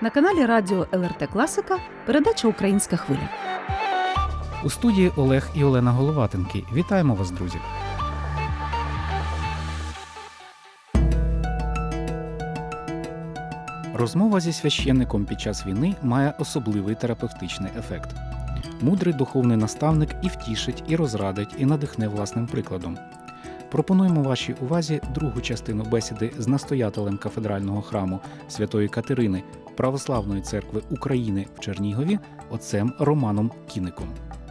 На каналі Радіо ЛРТ Класика передача Українська хвиля. У студії Олег і Олена Головатенки. Вітаємо вас, друзі. Розмова зі священником під час війни має особливий терапевтичний ефект. Мудрий духовний наставник і втішить, і розрадить, і надихне власним прикладом. Пропонуємо вашій увазі другу частину бесіди з настоятелем кафедрального храму Святої Катерини Православної церкви України в Чернігові отцем Романом Кіником.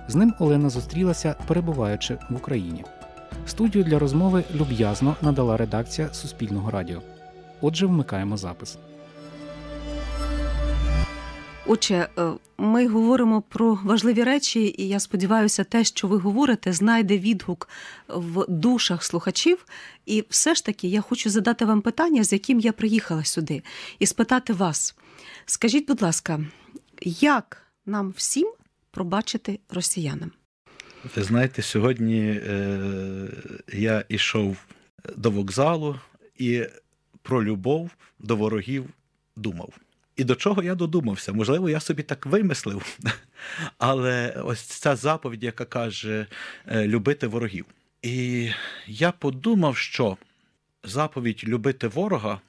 З ним Олена зустрілася, перебуваючи в Україні. Студію для розмови люб'язно надала редакція Суспільного радіо. Отже, вмикаємо запис. Отже, е, ми говоримо про важливі речі, і я сподіваюся, те, що ви говорите, знайде відгук в душах слухачів. І все ж таки я хочу задати вам питання, з яким я приїхала сюди, і спитати вас. Скажіть, будь ласка, як нам всім пробачити росіянам? Ви знаєте, сьогодні е, я йшов до вокзалу і про любов до ворогів думав. І до чого я додумався? Можливо, я собі так вимислив, але ось ця заповідь, яка каже е, любити ворогів. І я подумав, що заповідь любити ворога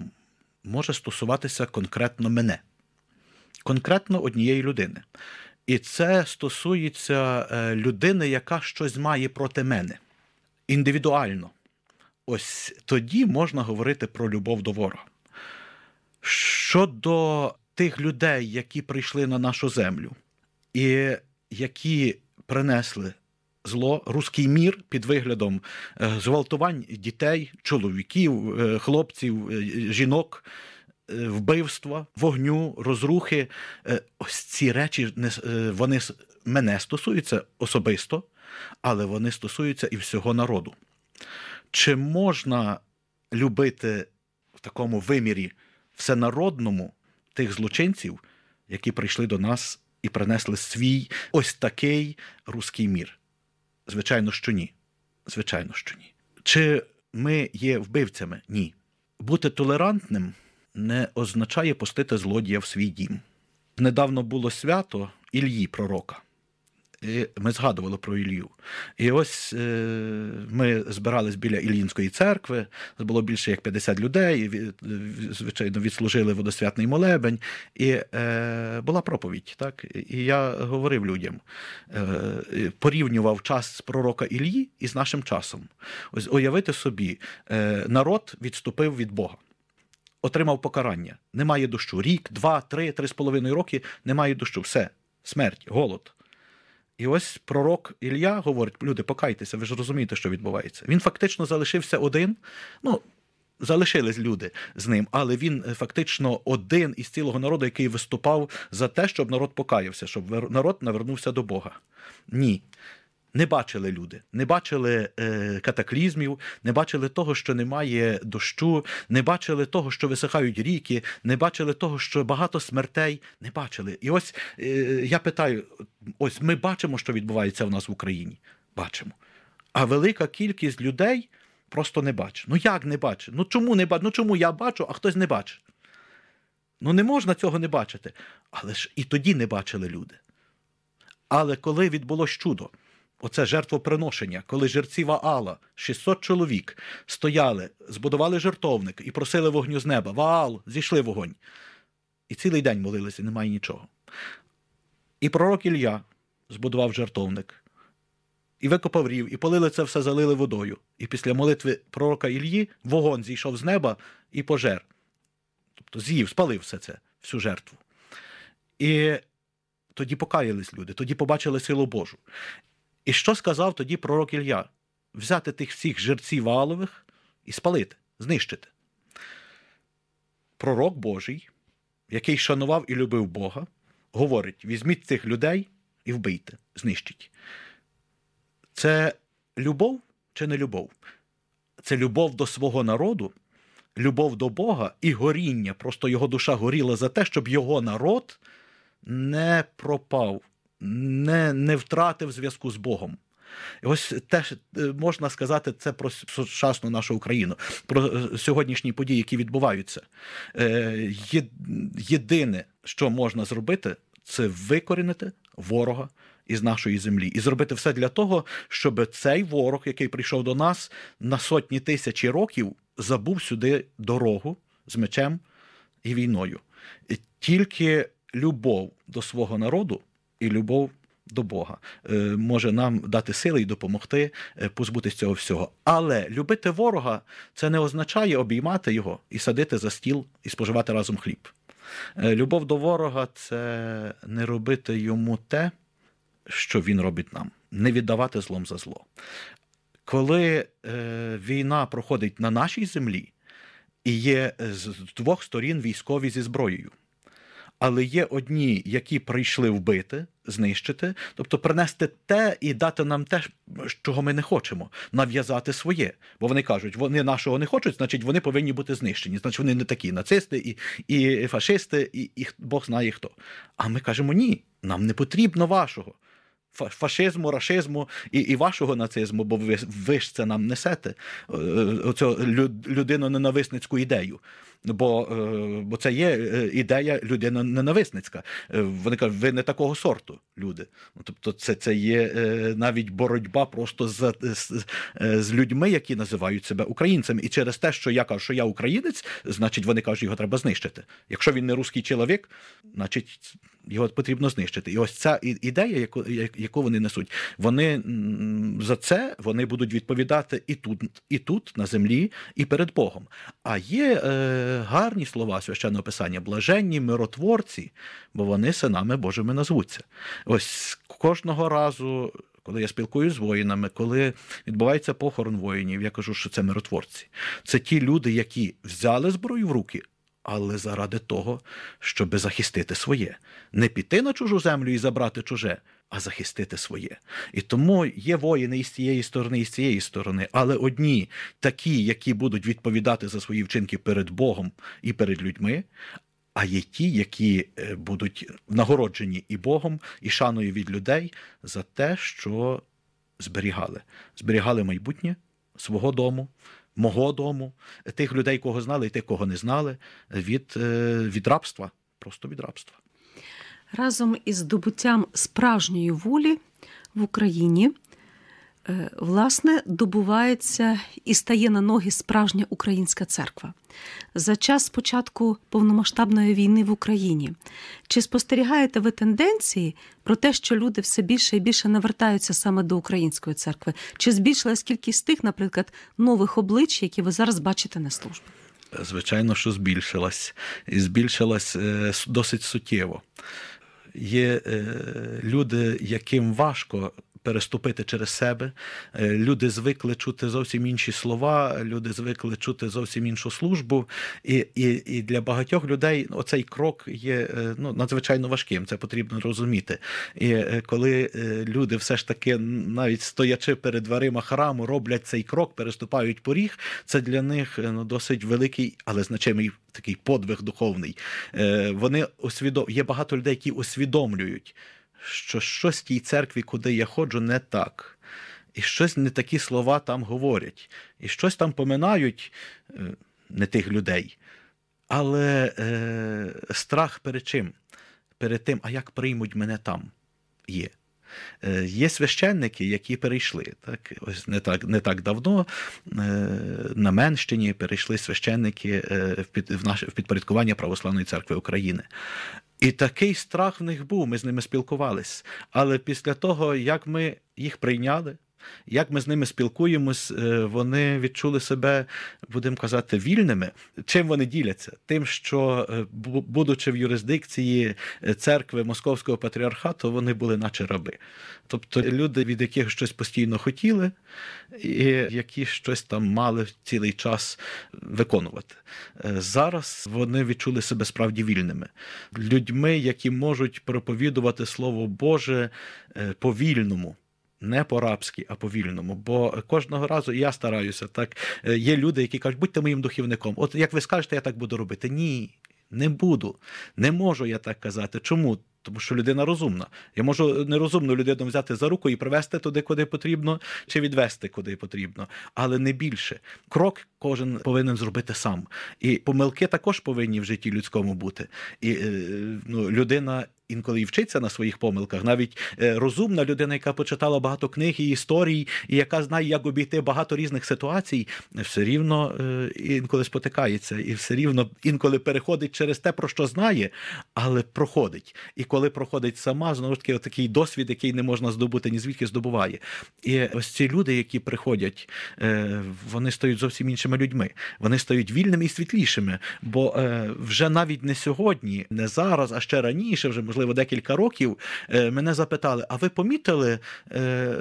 може стосуватися конкретно мене, конкретно однієї людини. І це стосується е, людини, яка щось має проти мене індивідуально. Ось тоді можна говорити про любов до ворога. Щодо тих людей, які прийшли на нашу землю, і які принесли зло, руський мір під виглядом е, зґвалтувань дітей, чоловіків, е, хлопців, е, жінок, вбивства, вогню, розрухи, ось ці речі вони мене стосуються особисто, але вони стосуються і всього народу. Чи можна любити в такому вимірі всенародному тих злочинців, які прийшли до нас і принесли свій ось такий руський мір? Звичайно, що ні. Звичайно, що ні. Чи ми є вбивцями? Ні. Бути толерантним не означає пустити злодія в свій дім. Недавно було свято Ільї Пророка. Ми згадували про Ілью. І ось е, ми збирались біля Іллінської церкви, було більше як 50 людей, звичайно, відслужили водосвятний молебень, і е, була проповідь. Так? І я говорив людям, е, порівнював час пророка Іллі із нашим часом. Ось уявити собі, е, народ відступив від Бога. Отримав покарання. Немає дощу. Рік, два, три, три з половиною роки немає дощу. Все, смерть, голод. І ось пророк Ілля говорить: люди, покайтеся, ви ж розумієте, що відбувається. Він фактично залишився один. ну, Залишились люди з ним, але він е, фактично один із цілого народу, який виступав за те, щоб народ покаявся, щоб народ навернувся до Бога. Ні не бачили люди, не бачили е, катаклізмів, не бачили того, що немає дощу, не бачили того, що висихають ріки, не бачили того, що багато смертей не бачили. І ось е, я питаю: ось ми бачимо, що відбувається в нас в Україні. Бачимо. А велика кількість людей просто не бачить. Ну як не бачить? Ну чому не бачить? Ну чому я бачу, а хтось не бачить? Ну не можна цього не бачити. Але ж і тоді не бачили люди. Але коли відбулось чудо, оце жертвоприношення, коли жерці Ваала, 600 чоловік, стояли, збудували жертовник і просили вогню з неба. Ваал, зійшли вогонь. І цілий день молилися, немає нічого. І пророк Ілля збудував жертовник, і викопав рів, і полили це все, залили водою. І після молитви пророка Ільї вогонь зійшов з неба і пожер. Тобто з'їв, спалив все це, всю жертву. І тоді покаялись люди, тоді побачили силу Божу. І що сказав тоді пророк Ілля? Взяти тих всіх жерців валових і спалити, знищити. Пророк Божий, який шанував і любив Бога, говорить: візьміть цих людей і вбийте, знищіть. Це любов чи не любов? Це любов до свого народу, любов до Бога і горіння. Просто його душа горіла за те, щоб його народ не пропав не не втратив зв'язку з Богом. І ось теж е, можна сказати це про сучасну нашу Україну, про е, сьогоднішні події, які відбуваються. Е, Єдине, що можна зробити, це викорінити ворога із нашої землі і зробити все для того, щоб цей ворог, який прийшов до нас на сотні тисячі років, забув сюди дорогу з мечем і війною. І Тільки любов до свого народу і любов до Бога е, може нам дати сили і допомогти е, позбутися цього всього. Але любити ворога це не означає обіймати його і садити за стіл і споживати разом хліб. Е, Любов до ворога це не робити йому те, що він робить нам, не віддавати злом за зло. Коли війна проходить на нашій землі, і є з двох сторін військові зі зброєю. Але є одні, які прийшли вбити, знищити, тобто принести те і дати нам те, чого ми не хочемо, нав'язати своє. Бо вони кажуть, вони нашого не хочуть, значить вони повинні бути знищені. Значить, вони не такі нацисти і, і фашисти, і, і Бог знає хто. А ми кажемо ні, нам не потрібно вашого. Фашизму, рашизму і, і вашого нацизму, бо ви, ви ж це нам несете, е, оцю люд- людино-ненависницьку ідею. Бо, е, бо це є е, ідея людина-ненависницька. Е, Вони кажуть, ви не такого сорту, люди. Ну, Тобто, це, це є навіть боротьба просто з, з, з людьми, які називають себе українцями. І через те, що я кажу, що я українець, значить вони кажуть, його треба знищити. Якщо він не русський чоловік, значить його потрібно знищити. І ось ця ідея, яку, яку вони несуть, вони за це вони будуть відповідати і тут, і тут, на землі, і перед Богом. А є е, гарні слова священного писання, блаженні миротворці, бо вони синами Божими назвуться. Ось кожного разу. Коли я спілкуюся з воїнами, коли відбувається похорон воїнів, я кажу, що це миротворці. Це ті люди, які взяли зброю в руки, але заради того, щоб захистити своє. Не піти на чужу землю і забрати чуже, а захистити своє. І тому є воїни і з цієї сторони, і з цієї сторони, але одні такі, які будуть відповідати за свої вчинки перед Богом і перед людьми. А є ті, які е, будуть нагороджені і Богом, і шаною від людей за те, що зберігали. Зберігали майбутнє свого дому, мого дому, тих людей, кого знали, і тих, кого не знали, від, е, від рабства, просто від рабства. Разом із здобуттям справжньої волі в Україні е, власне добувається і стає на ноги справжня українська церква. За час початку повномасштабної війни в Україні чи спостерігаєте ви тенденції про те, що люди все більше і більше навертаються саме до української церкви? Чи збільшилась кількість тих, наприклад, нових облич, які ви зараз бачите на службі? Звичайно, що збільшилась. І збільшилась е, досить суттєво. Є е, люди, яким важко переступити через себе. Е, Люди звикли чути зовсім інші слова, люди звикли чути зовсім іншу службу. І, і, і для багатьох людей оцей крок є е, ну, надзвичайно важким. Це потрібно розуміти. І е, коли люди все ж таки, навіть стоячи перед дверима храму, роблять цей крок, переступають поріг, це для них ну, досить великий, але значимий такий подвиг духовний. Вони усвідом... Є багато людей, які усвідомлюють, що щось в тій церкві, куди я ходжу, не так. І щось не такі слова там говорять, і щось там поминають е, не тих людей. Але е, страх перед чим? Перед тим, а як приймуть мене там, є. Е, Є священники, які перейшли. Так, ось не так, не так давно е, на Менщині перейшли священники е, в, наше, в підпорядкування Православної церкви України. І такий страх в них був, ми з ними спілкувались. Але після того, як ми їх прийняли, як ми з ними спілкуємось, е, вони відчули себе, будемо казати, вільними. Чим вони діляться? Тим, що, е, будучи в юрисдикції е, церкви Московського патріархату, вони були наче раби. Тобто люди, від яких щось постійно хотіли, і які щось там мали цілий час виконувати. Зараз вони відчули себе справді вільними, людьми, які можуть проповідувати Слово Боже е, по-вільному. Не по-рабськи, а по-вільному. Бо кожного разу я стараюся. Так Е, є люди, які кажуть, будьте моїм духівником. От як ви скажете, я так буду робити. Ні, не буду. Не можу я так казати. Чому? Тому що людина розумна. Я можу нерозумну людину взяти за руку і привести туди, куди потрібно, чи відвести куди потрібно, але не більше. Крок кожен повинен зробити сам. І помилки також повинні в житті людському бути. І е, ну, людина. Інколи і вчиться на своїх помилках, навіть е, розумна людина, яка почитала багато книг і історій, і яка знає, як обійти багато різних ситуацій, все рівно е, інколи спотикається, і все рівно інколи переходить через те, про що знає, але проходить. І коли проходить сама, знову ж таки, такий досвід, який не можна здобути, ні звідки здобуває. І ось ці люди, які приходять, е, вони стають зовсім іншими людьми. Вони стають вільними і світлішими. Бо е, вже навіть не сьогодні, не зараз, а ще раніше, вже можливо декілька років, е, мене запитали: а ви помітили,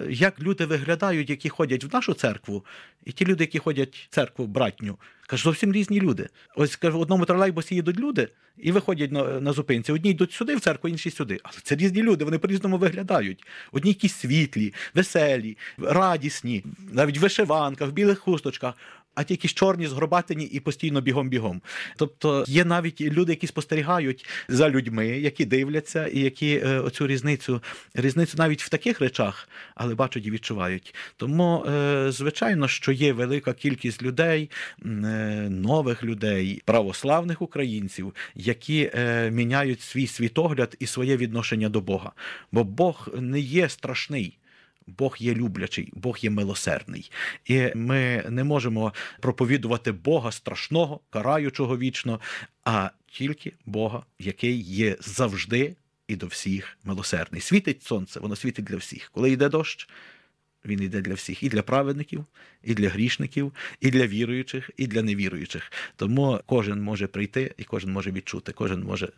як люди виглядають, які ходять в нашу церкву, і ті люди, які ходять в церкву братню? Кажу, зовсім різні люди. Ось кажу, в одному тролейбусі їдуть люди і виходять на на зупинці. Одні йдуть сюди в церкву, інші сюди. Але це різні люди, вони по-різному виглядають. Одні якісь світлі, веселі, радісні, навіть в вишиванках, в білих хусточках а ті якісь чорні, згробатені і постійно бігом-бігом. Тобто є навіть люди, які спостерігають за людьми, які дивляться, і які е, оцю різницю, різницю навіть в таких речах, але бачать і відчувають. Тому, е, звичайно, що є велика кількість людей, е, нових людей, православних українців, які міняють свій світогляд і своє відношення до Бога. Бо Бог не є страшний. Бог є люблячий, Бог є милосердний, і ми не можемо проповідувати Бога страшного, караючого вічно, а тільки Бога, який є завжди і до всіх милосердний. Світить сонце, воно світить для всіх. Коли йде дощ, він йде для всіх, і для праведників, і для грішників, і для віруючих, і для невіруючих. Тому кожен може прийти і кожен може відчути, кожен може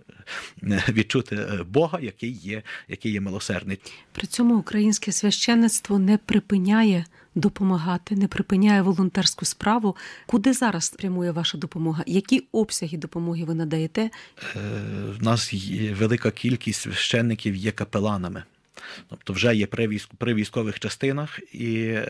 е, відчути е, Бога, який є, який є милосердний. При цьому українське священництво не припиняє допомагати, не припиняє волонтерську справу. Куди зараз прямує ваша допомога? Які обсяги допомоги ви надаєте? Е, в нас є велика кількість священників є капеланами. Тобто вже є при військових частинах і е,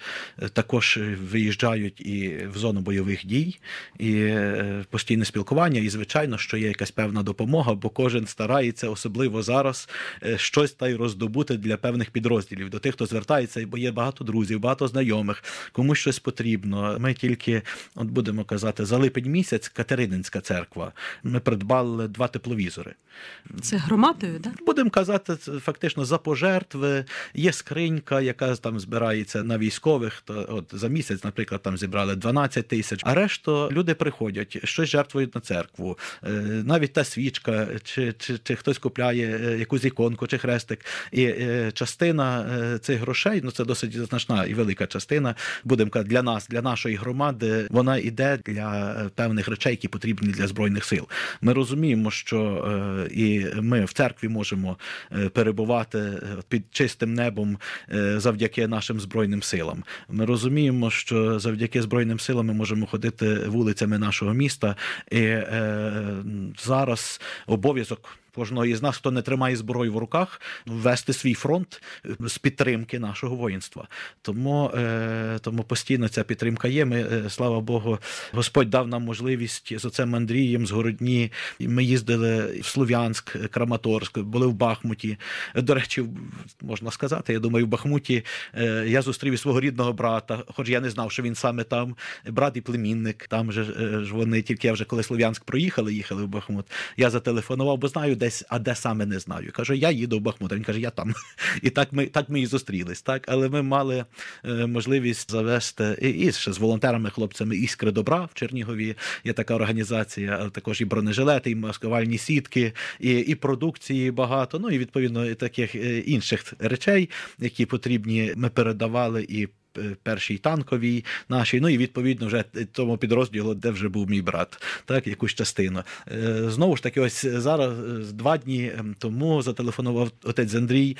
також виїжджають і в зону бойових дій, і е, постійне спілкування. І, звичайно, що є якась певна допомога, бо кожен старається, особливо зараз, е, щось та й роздобути для певних підрозділів. До тих, хто звертається, бо є багато друзів, багато знайомих, комусь щось потрібно. Ми тільки, от будемо казати, за липень місяць Катерининська церква. Ми придбали два тепловізори. Це громадою, так? Будемо казати, фактично за пожертв жертви, є скринька, яка там збирається на військових. То от за місяць, наприклад, там зібрали 12 тисяч. А решту люди приходять, щось жертвують на церкву. Е, навіть та свічка, чи чи, чи хтось купляє е, якусь іконку чи хрестик. І е, частина цих грошей, ну це досить значна і велика частина. Будемо казати, для нас, для нашої громади, вона йде для певних речей, які потрібні для збройних сил. Ми розуміємо, що і ми в церкві можемо перебувати під чистим небом е, завдяки нашим збройним силам. Ми розуміємо, що завдяки збройним силам ми можемо ходити вулицями нашого міста, і е, зараз обов'язок кожного із нас, хто не тримає зброю в руках, ввести свій фронт е, з підтримки нашого воїнства. Тому е, тому постійно ця підтримка є. Ми, е, слава Богу, Господь дав нам можливість з оцем Андрієм, з Городні. Ми їздили в Слов'янськ, Краматорськ, були в Бахмуті. До речі, можна сказати, я думаю, в Бахмуті я зустрів свого рідного брата, хоч я не знав, що він саме там, брат і племінник. Там же ж вони тільки я вже коли Слов'янськ проїхали, їхали в Бахмут. Я зателефонував, бо знаю, де десь, а де саме не знаю. Каже, я їду в Бахмут. Він каже, я там. І так ми так ми і зустрілись. Так? Але ми мали е, можливість завести і, і ще з волонтерами, хлопцями іскри добра в Чернігові. Є така організація, але також і бронежилети, і маскувальні сітки, і і продукції багато. Ну і відповідно і таких е, інших речей, які потрібні, ми передавали і. Е, першій танковій нашій, ну і відповідно вже тому підрозділу, де вже був мій брат, так якусь частину. Е, знову ж таки, ось зараз е, два дні тому зателефонував отець Андрій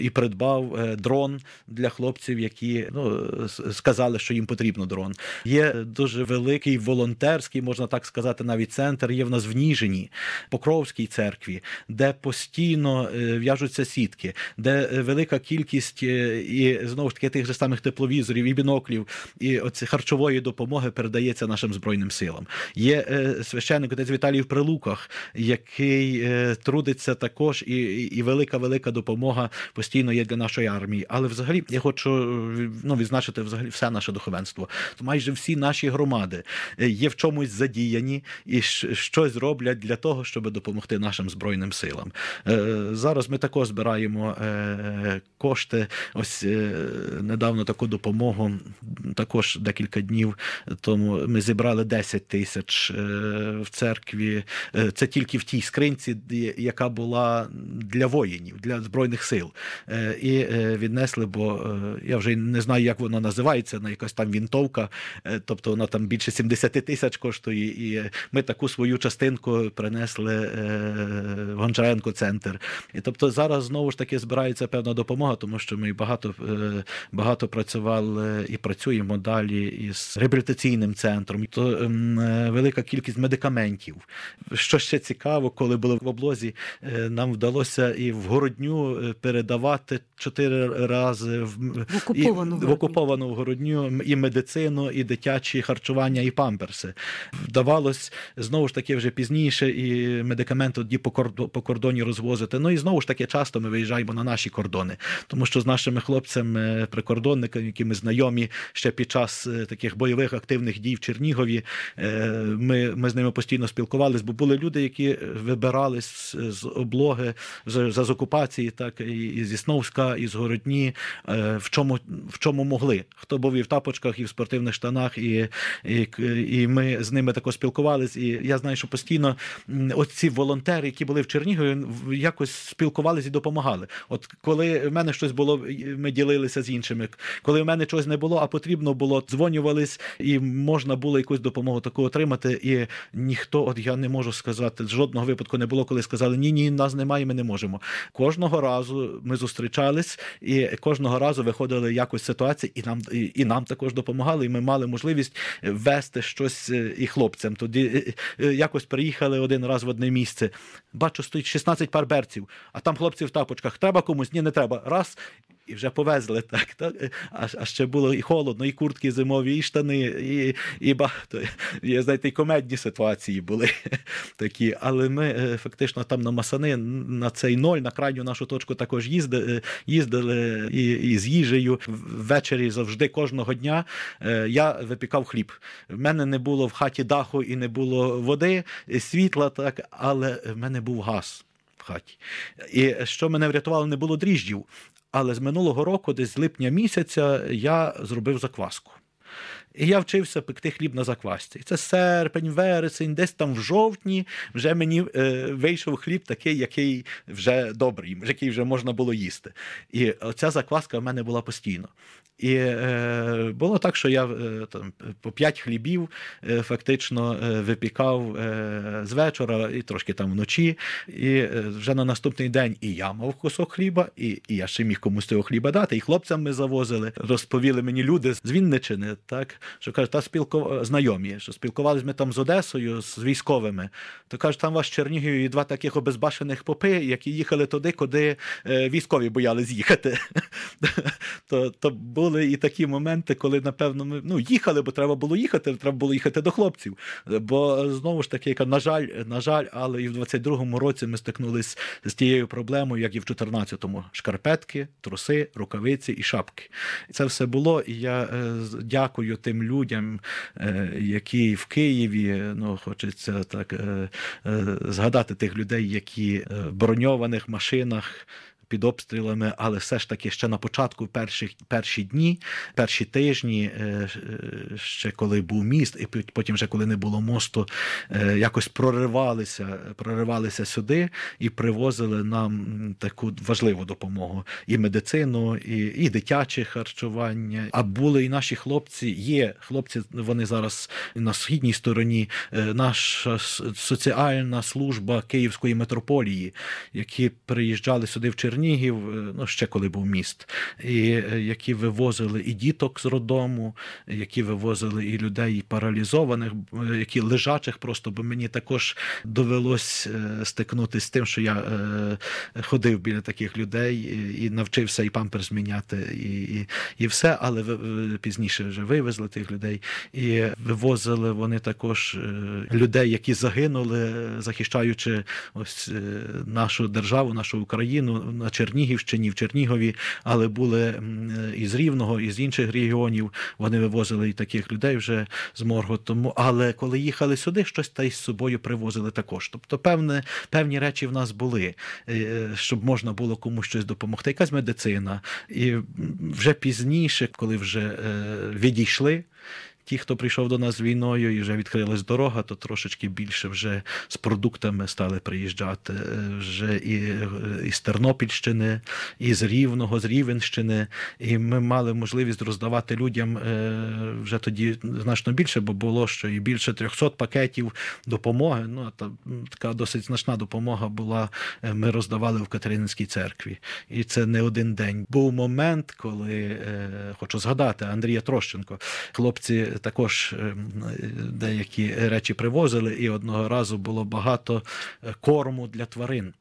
і придбав дрон для хлопців, які ну сказали, що їм потрібно дрон. Є дуже великий волонтерський, можна так сказати, навіть центр. Є в нас в Ніжині, Покровській церкві, де постійно в'яжуться сітки, де велика кількість і знову ж таки тих же самих тепло тепловізорів, і біноклів, і оці харчової допомоги передається нашим збройним силам. Є е, священник отець Віталій в Прилуках, який е, трудиться також, і, і велика велика допомога постійно є для нашої армії. Але взагалі я хочу е, ну, відзначити взагалі все наше духовенство. Майже всі наші громади е, є в чомусь задіяні і щось роблять для того, щоб допомогти нашим збройним силам. Зараз ми також збираємо кошти. Ось недавно таку допомогу, також декілька днів тому ми зібрали 10 тисяч е, в церкві. Е, Це тільки в тій скринці, яка була для воїнів, для збройних сил. Е, І віднесли, бо я вже не знаю, як воно називається, на якась там вінтовка, тобто вона там більше 70 тисяч коштує. І ми таку свою частинку принесли в Гончаренко центр. І тобто зараз знову ж таки збирається певна допомога, тому що ми багато, багато працювали і працюємо далі із реабілітаційним центром. То ем, е, велика кількість медикаментів. Що ще цікаво, коли були в облозі, е, нам вдалося і в городню е, передавати чотири рази в, В окуповану і, в окуповану городню і медицину, і дитячі харчування, і памперси. Вдавалось знову ж таки вже пізніше і медикаменти тоді по по кордоні розвозити. Ну і знову ж таки часто ми виїжджаємо на наші кордони, тому що з нашими хлопцями, прикордонниками, які ми знайомі ще під час е, таких бойових активних дій в Чернігові, е, ми, ми з ними постійно спілкувалися, бо були люди, які вибирались з, облоги з, з окупації, так і, зі Сновська, і з Городні, е, в чому в чому могли. Хто був і в тапочках, і в спортивних штанах, і, і, і ми з ними також спілкувались. І я знаю, що постійно м, от ці волонтери, які були в Чернігові, якось спілкувалися і допомагали. От коли в мене щось було, ми ділилися з іншими. Коли в мене чогось не було, а потрібно було, дзвонювались, і можна було якусь допомогу таку отримати. І ніхто, от я не можу сказати, жодного випадку не було, коли сказали ні, ні, нас немає, ми не можемо. Кожного разу ми зустрічались, і кожного разу виходили якось ситуації, і нам і, і нам також допомагали. І ми мали можливість вести щось е, і хлопцям. Тоді е, е, якось приїхали один раз в одне місце. Бачу, стоїть 16 пар берців, а там хлопці в тапочках. Треба комусь? Ні, не треба. Раз. І вже повезли так. так? А, а ще було і холодно, і куртки зимові, і штани, і, і багато. Є, знаєте, і комедні ситуації були такі. Але ми е, фактично там на Масани, на цей ноль, на крайню нашу точку також їздили, їздили і, і з їжею. Ввечері завжди кожного дня е, я випікав хліб. В мене не було в хаті даху і не було води, світла, так, але в мене був газ в хаті. І що мене врятувало, не було дріждів. Але з минулого року, десь з липня місяця, я зробив закваску. І я вчився пекти хліб на заквасці. Це серпень, вересень, десь там в жовтні вже мені е, вийшов хліб такий, який вже добрий, який вже можна було їсти. І оця закваска в мене була постійно. І е, було так, що я е, там по п'ять хлібів е, фактично е, випікав е, з вечора і трошки там вночі. І е, вже на наступний день і я мав кусок хліба, і, і я ще міг комусь цього хліба дати. І хлопцям ми завозили. Розповіли мені люди з Вінничини, так що кажуть, та спілко знайомі, що спілкувалися ми там з Одесою, з військовими. То кажуть, там вас в Чернігові два таких обезбашених попи, які їхали туди, куди е, військові боялись їхати. то, то були і такі моменти, коли, напевно, ми ну, їхали, бо треба було їхати, треба було їхати до хлопців. Бо знову ж таки, яка, на жаль, на жаль, але і в 22-му році ми стикнулись з тією проблемою, як і в 14-му. Шкарпетки, труси, рукавиці і шапки. Це все було, і я е, дякую тим людям, е, які в Києві, ну, хочеться так е, е, згадати тих людей, які в броньованих машинах під обстрілами, але все ж таки ще на початку перших перші дні, перші тижні, е, е, ще коли був міст, і потім, вже коли не було мосту, е, якось проривалися, проривалися сюди і привозили нам таку важливу допомогу і медицину, і, і дитяче харчування. А були і наші хлопці. Є хлопці, вони зараз на східній стороні. Наша соціальна служба Київської митрополії, які приїжджали сюди в Чернігів. Чернігів, е, ну ще коли був міст, і е, які вивозили і діток з роддому, які вивозили і людей паралізованих, е, які лежачих просто, бо мені також довелось стикнутися з тим, що я ходив біля таких людей і, і навчився і памперс зміняти, і, і, і все, але пізніше вже вивезли тих людей. І вивозили вони також людей, які загинули, захищаючи ось нашу державу, нашу Україну на Чернігівщині, в Чернігові, але були із Рівного, із інших регіонів. Вони вивозили і таких людей вже з моргу. Тому, але коли їхали сюди, щось та й з собою привозили також. Тобто, певне, певні речі в нас були, е, щоб можна було комусь щось допомогти. Якась медицина. І вже пізніше, коли вже е, відійшли. Ті, хто прийшов до нас з війною і вже відкрилась дорога, то трошечки більше вже з продуктами стали приїжджати е, вже і е, із Тернопільщини, і з Рівного, з Рівенщини. І ми мали можливість роздавати людям е, вже тоді значно більше, бо було що і більше 300 пакетів допомоги. Ну та така досить значна допомога була. Ми роздавали в Катерининській церкві, і це не один день. Був момент, коли хочу згадати Андрія Трощенко. Хлопці також е, деякі речі привозили, і одного разу було багато е, корму для тварин.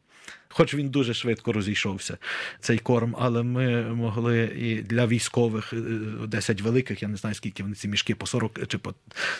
Хоч він дуже швидко розійшовся, цей корм, але ми могли і для військових е, 10 великих, я не знаю, скільки вони ці мішки, по 40 чи по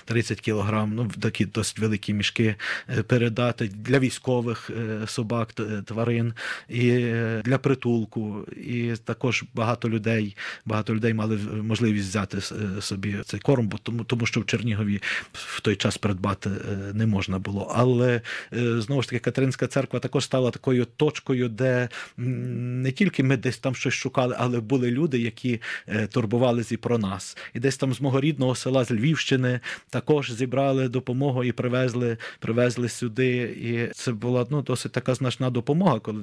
30 кілограм, ну такі досить великі мішки е, передати для військових е, собак, тварин, і е, для притулку. І також багато людей, багато людей мали можливість взяти е, собі цей корм, бо тому, тому що в Чернігові в той час придбати е, не можна було. Але е, знову ж таки Катеринська церква також стала такою точкою, де не тільки ми десь там щось шукали, але були люди, які е, турбувалися і про нас. І десь там з мого рідного села з Львівщини також зібрали допомогу і привезли, привезли сюди. І це була ну, досить така значна допомога, коли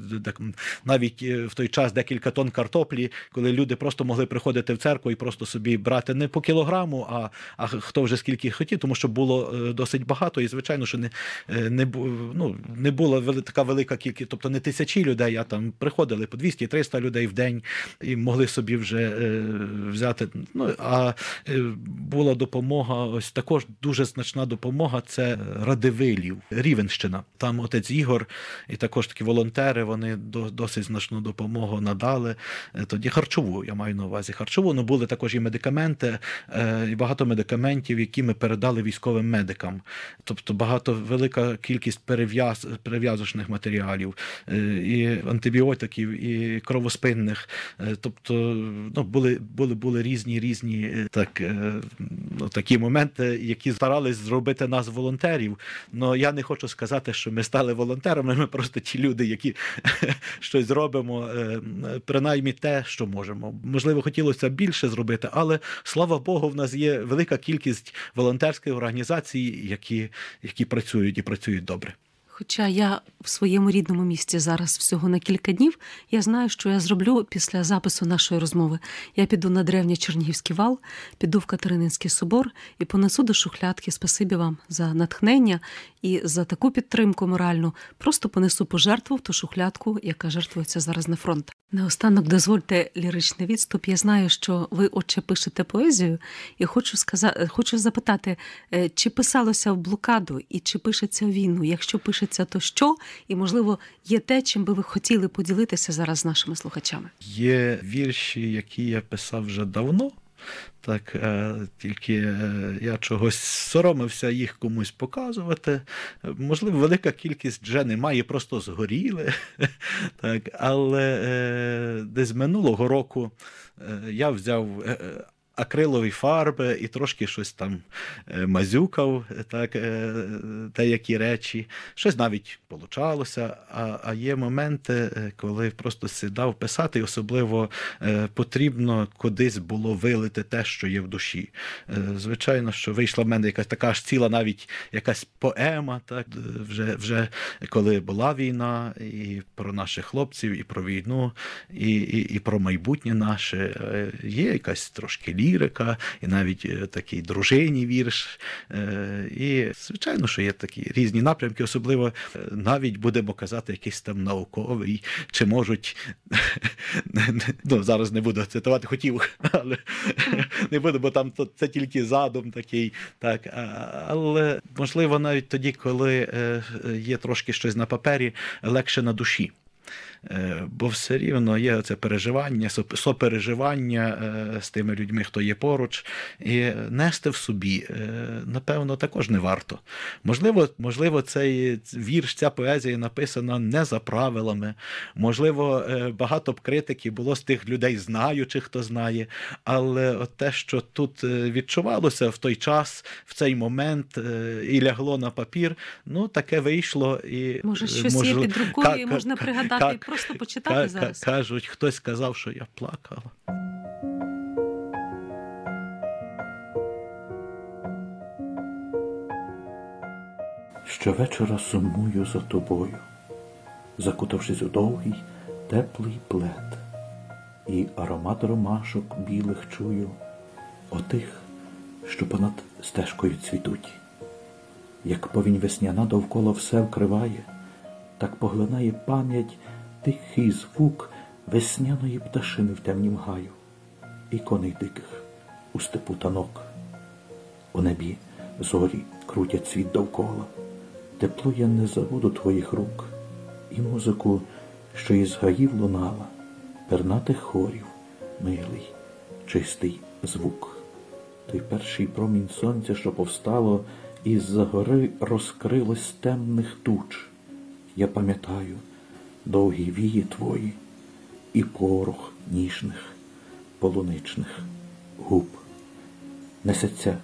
навіть е, в той час декілька тонн картоплі, коли люди просто могли приходити в церкву і просто собі брати не по кілограму, а, а хто вже скільки хотів, тому що було е, досить багато, і звичайно, що не, не, ну, не була така велика кількість, тобто не тисячі людей, а там приходили по 200-300 людей в день і могли собі вже е, взяти. Ну, а е, була допомога, ось також дуже значна допомога це Радивилів, Рівенщина. Там отець Ігор і також такі волонтери, вони до, досить значну допомогу надали. Е, Тоді харчову, я маю на увазі харчову, але були також і медикаменти, е, і багато медикаментів, які ми передали військовим медикам. Тобто багато велика кількість перев'яз, перев'язочних матеріалів, е, і антибіотиків, і кровоспинних. Е, Тобто, ну, були, були, були різні різні е, так, е, ну, такі моменти, які старались зробити нас волонтерів. Але я не хочу сказати, що ми стали волонтерами. Ми просто ті люди, які щось зробимо, е, принаймні те, що можемо. Можливо, хотілося більше зробити, але слава Богу, в нас є велика кількість волонтерських організацій, які, які працюють і працюють добре. Хоча я в своєму рідному місті зараз всього на кілька днів, я знаю, що я зроблю після запису нашої розмови. Я піду на древній Чернігівський вал, піду в Катерининський собор і понесу до шухлядки. Спасибі вам за натхнення і за таку підтримку моральну. Просто понесу пожертву в ту шухлядку, яка жертвується зараз на фронт. Наостанок дозвольте ліричний відступ. Я знаю, що ви, отче, пишете поезію, і хочу сказати, хочу запитати, е, чи писалося в блокаду і чи пишеться в війну? Якщо пишеться, то що? І можливо є те, чим би ви хотіли поділитися зараз з нашими слухачами. Є вірші, які я писав вже давно. Так, е, тільки е, я чогось соромився їх комусь показувати. Можливо, велика кількість вже немає, просто згоріли. Так, але е, десь минулого року я взяв. Акрилові фарби і трошки щось там е, мазюкав, е, так, деякі речі. Щось навіть получалося. А, а є моменти, е, коли просто сідав писати, і особливо потрібно кудись було вилити те, що є в душі. Звичайно, що вийшла в мене якась така ж ціла, навіть якась поема, так, вже, вже коли була війна, і про наших хлопців, і про війну, і, і, і про майбутнє наше. Є якась трошки лірика. Лірика, і навіть е, такий дружині вірш. Е, І, звичайно, що є такі різні напрямки, особливо е, навіть будемо казати, якийсь там науковий, чи можуть ну, зараз не буду цитувати, хотів, але не буду, бо там це тільки задум такий. Так, але можливо, навіть тоді, коли є трошки щось на папері, легше на душі. Е, Бо все рівно є це переживання, сопереживання е, з тими людьми, хто є поруч, і нести в собі, е, напевно, також не варто. Можливо, можливо, цей вірш, ця поезія написана не за правилами. Можливо, багато б критики було з тих людей, знаючих, хто знає. Але от те, що тут відчувалося в той час, в цей момент, і лягло на папір, ну таке вийшло. І Може, щось є під рукою, і можна пригадати просто почитати зараз. Кажуть, хтось сказав, що я плакала. Щовечора сумую за тобою, закутавшись у довгий, теплий плед, і аромат ромашок білих чую, отих, що понад стежкою цвітуть. Як повінь весняна довкола все вкриває, так поглинає пам'ять тихий звук весняної пташини в темнім гаю, і коней диких у степу танок. У небі зорі крутять світ довкола. Тепло я не забуду твоїх рук, і музику, що із гаїв лунала, пернатих хорів, милий, чистий звук. Той перший промінь сонця, що повстало, із-за гори розкрилось темних туч. Я пам'ятаю довгі вії твої і порох ніжних, полуничних губ. Несеться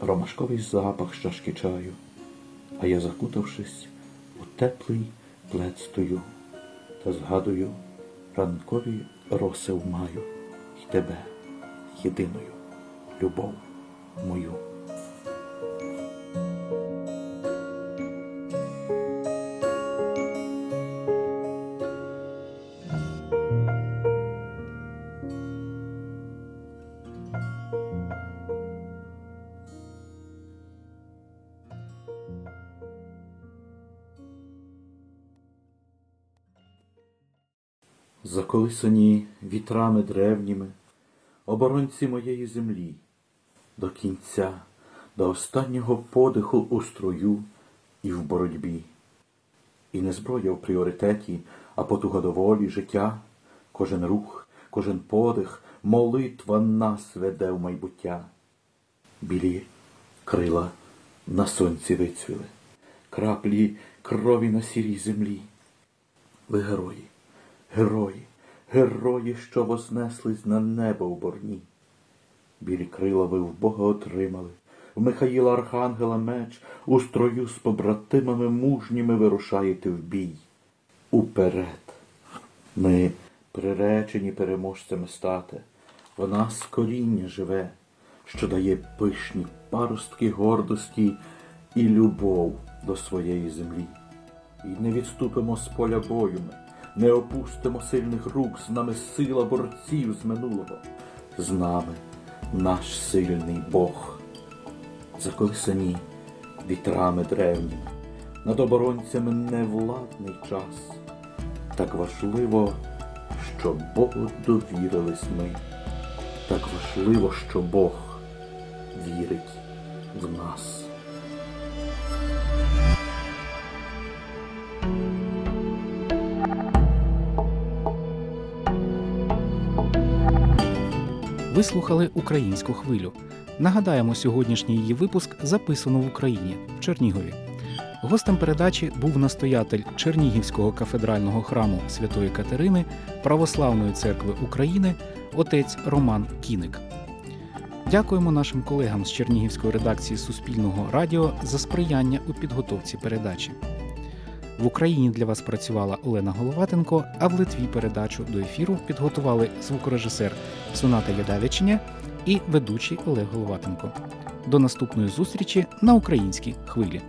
ромашковий запах з чашки чаю, а я, закутавшись, у теплий плед стою та згадую ранкові роси в маю й тебе, єдиною, любов мою. Заколисані вітрами древніми, оборонці моєї землі, до кінця, до останнього подиху у строю і в боротьбі. І не зброя в пріоритеті, а потуга до волі, життя, кожен рух, кожен подих, молитва нас веде в майбуття. Білі крила на сонці вицвіли, краплі крові на сірій землі. Ви герої, герої, герої, що вознеслись на небо в борні. Білі крила ви в Бога отримали, в Михаїла Архангела меч, у строю з побратимами мужніми вирушаєте в бій. Уперед. Ми приречені переможцями стати, в нас коріння живе, що дає пишні паростки гордості і любов до своєї землі. І не відступимо з поля бою ми, не опустимо сильних рук, з нами сила борців з минулого, з нами наш сильний Бог. Заколисані вітрами древніми, над оборонцями невладний час. Так важливо, що Богу довірились ми. Так важливо, що Бог вірить в нас. Слухали українську хвилю. Нагадаємо, сьогоднішній її випуск записано в Україні в Чернігові. Гостем передачі був настоятель Чернігівського кафедрального храму Святої Катерини Православної церкви України отець Роман Кіник. Дякуємо нашим колегам з Чернігівської редакції Суспільного радіо за сприяння у підготовці передачі. В Україні для вас працювала Олена Головатенко, а в Литві передачу до ефіру підготували звукорежисер Соната Ядавічня і ведучий Олег Головатенко. До наступної зустрічі на українській хвилі.